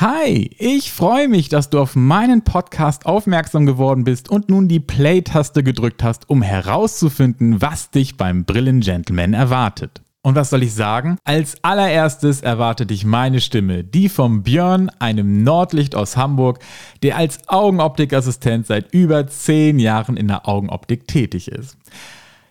Hi, ich freue mich, dass du auf meinen Podcast aufmerksam geworden bist und nun die Play-Taste gedrückt hast, um herauszufinden, was dich beim Brillen-Gentleman erwartet. Und was soll ich sagen? Als allererstes erwartet dich meine Stimme, die vom Björn, einem Nordlicht aus Hamburg, der als Augenoptikassistent seit über zehn Jahren in der Augenoptik tätig ist.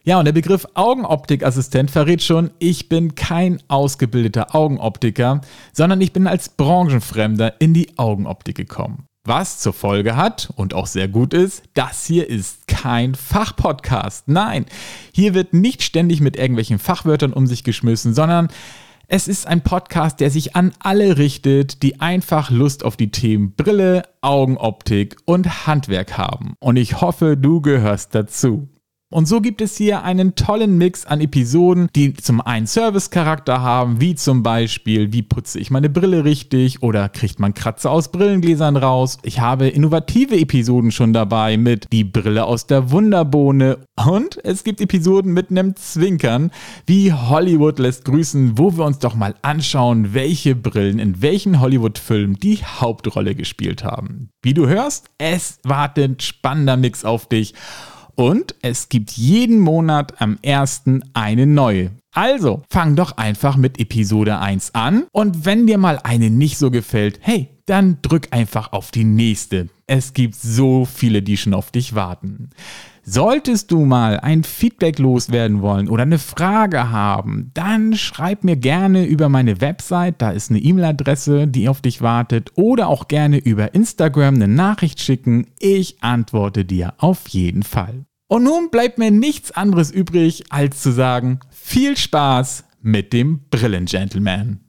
Ja, und der Begriff Augenoptikassistent verrät schon, ich bin kein ausgebildeter Augenoptiker, sondern ich bin als Branchenfremder in die Augenoptik gekommen. Was zur Folge hat und auch sehr gut ist, das hier ist kein Fachpodcast. Nein, hier wird nicht ständig mit irgendwelchen Fachwörtern um sich geschmissen, sondern es ist ein Podcast, der sich an alle richtet, die einfach Lust auf die Themen Brille, Augenoptik und Handwerk haben. Und ich hoffe, du gehörst dazu. Und so gibt es hier einen tollen Mix an Episoden, die zum einen Service-Charakter haben, wie zum Beispiel, wie putze ich meine Brille richtig oder kriegt man Kratzer aus Brillengläsern raus. Ich habe innovative Episoden schon dabei mit die Brille aus der Wunderbohne und es gibt Episoden mit einem Zwinkern, wie Hollywood lässt grüßen, wo wir uns doch mal anschauen, welche Brillen in welchen Hollywood-Filmen die Hauptrolle gespielt haben. Wie du hörst, es wartet spannender Mix auf dich. Und es gibt jeden Monat am 1. eine neue. Also, fang doch einfach mit Episode 1 an und wenn dir mal eine nicht so gefällt, hey, dann drück einfach auf die nächste. Es gibt so viele, die schon auf dich warten. Solltest du mal ein Feedback loswerden wollen oder eine Frage haben, dann schreib mir gerne über meine Website, da ist eine E-Mail-Adresse, die auf dich wartet, oder auch gerne über Instagram eine Nachricht schicken. Ich antworte dir auf jeden Fall. Und nun bleibt mir nichts anderes übrig, als zu sagen, viel Spaß mit dem Brillengentleman.